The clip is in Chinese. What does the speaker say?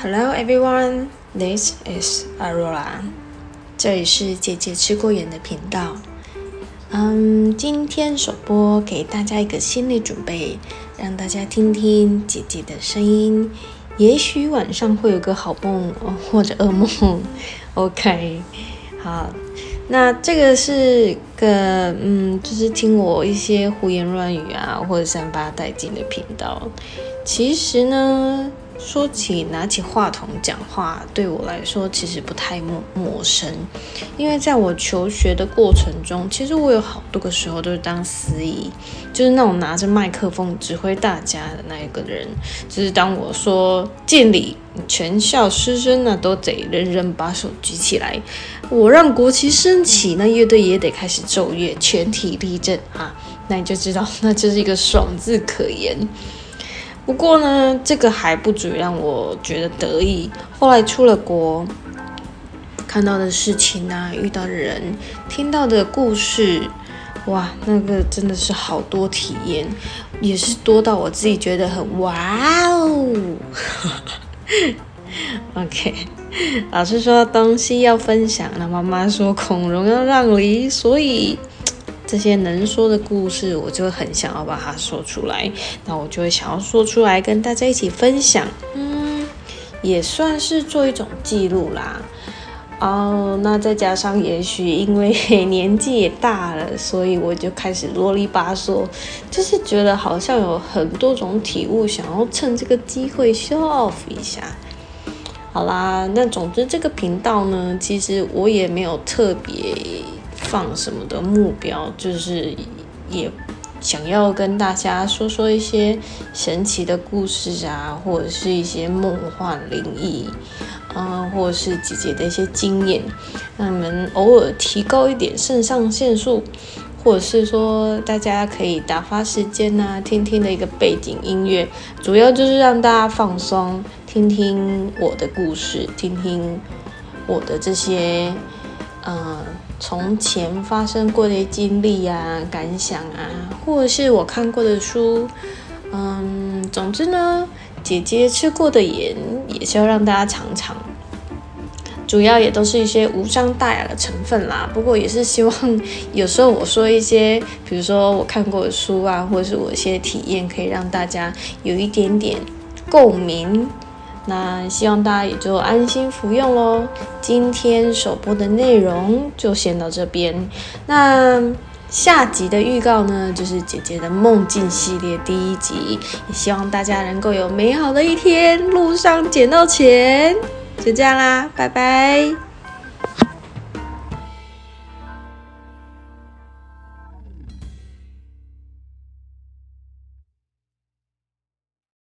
Hello everyone, this is Aurora。这里是姐姐吃过盐的频道。嗯，今天首播给大家一个心理准备，让大家听听姐姐的声音。也许晚上会有个好梦或者噩梦。OK，好，那这个是个嗯，就是听我一些胡言乱语啊，或者散发殆尽的频道。其实呢。说起拿起话筒讲话，对我来说其实不太陌陌生，因为在我求学的过程中，其实我有好多个时候都是当司仪，就是那种拿着麦克风指挥大家的那一个人。就是当我说敬礼，全校师生呢都得人人把手举起来，我让国旗升起，那乐队也得开始奏乐，全体立正啊，那你就知道，那就是一个爽字可言。不过呢，这个还不足以让我觉得得意。后来出了国，看到的事情啊，遇到的人，听到的故事，哇，那个真的是好多体验，也是多到我自己觉得很哇哦。OK，老师说东西要分享，那妈妈说孔融要让梨，所以。这些能说的故事，我就很想要把它说出来，那我就会想要说出来跟大家一起分享，嗯，也算是做一种记录啦。哦，那再加上也许因为年纪也大了，所以我就开始啰里吧嗦，就是觉得好像有很多种体悟，想要趁这个机会 show off 一下。好啦，那总之这个频道呢，其实我也没有特别。放什么的目标，就是也想要跟大家说说一些神奇的故事啊，或者是一些梦幻灵异，嗯，或者是姐姐的一些经验，让你们偶尔提高一点肾上腺素，或者是说大家可以打发时间呐，听听的一个背景音乐，主要就是让大家放松，听听我的故事，听听我的这些，嗯。从前发生过的经历啊、感想啊，或者是我看过的书，嗯，总之呢，姐姐吃过的盐也是要让大家尝尝。主要也都是一些无伤大雅的成分啦。不过也是希望有时候我说一些，比如说我看过的书啊，或者是我一些体验，可以让大家有一点点共鸣。那希望大家也就安心服用喽。今天首播的内容就先到这边。那下集的预告呢，就是姐姐的梦境系列第一集。也希望大家能够有美好的一天，路上捡到钱。就这样啦，拜拜。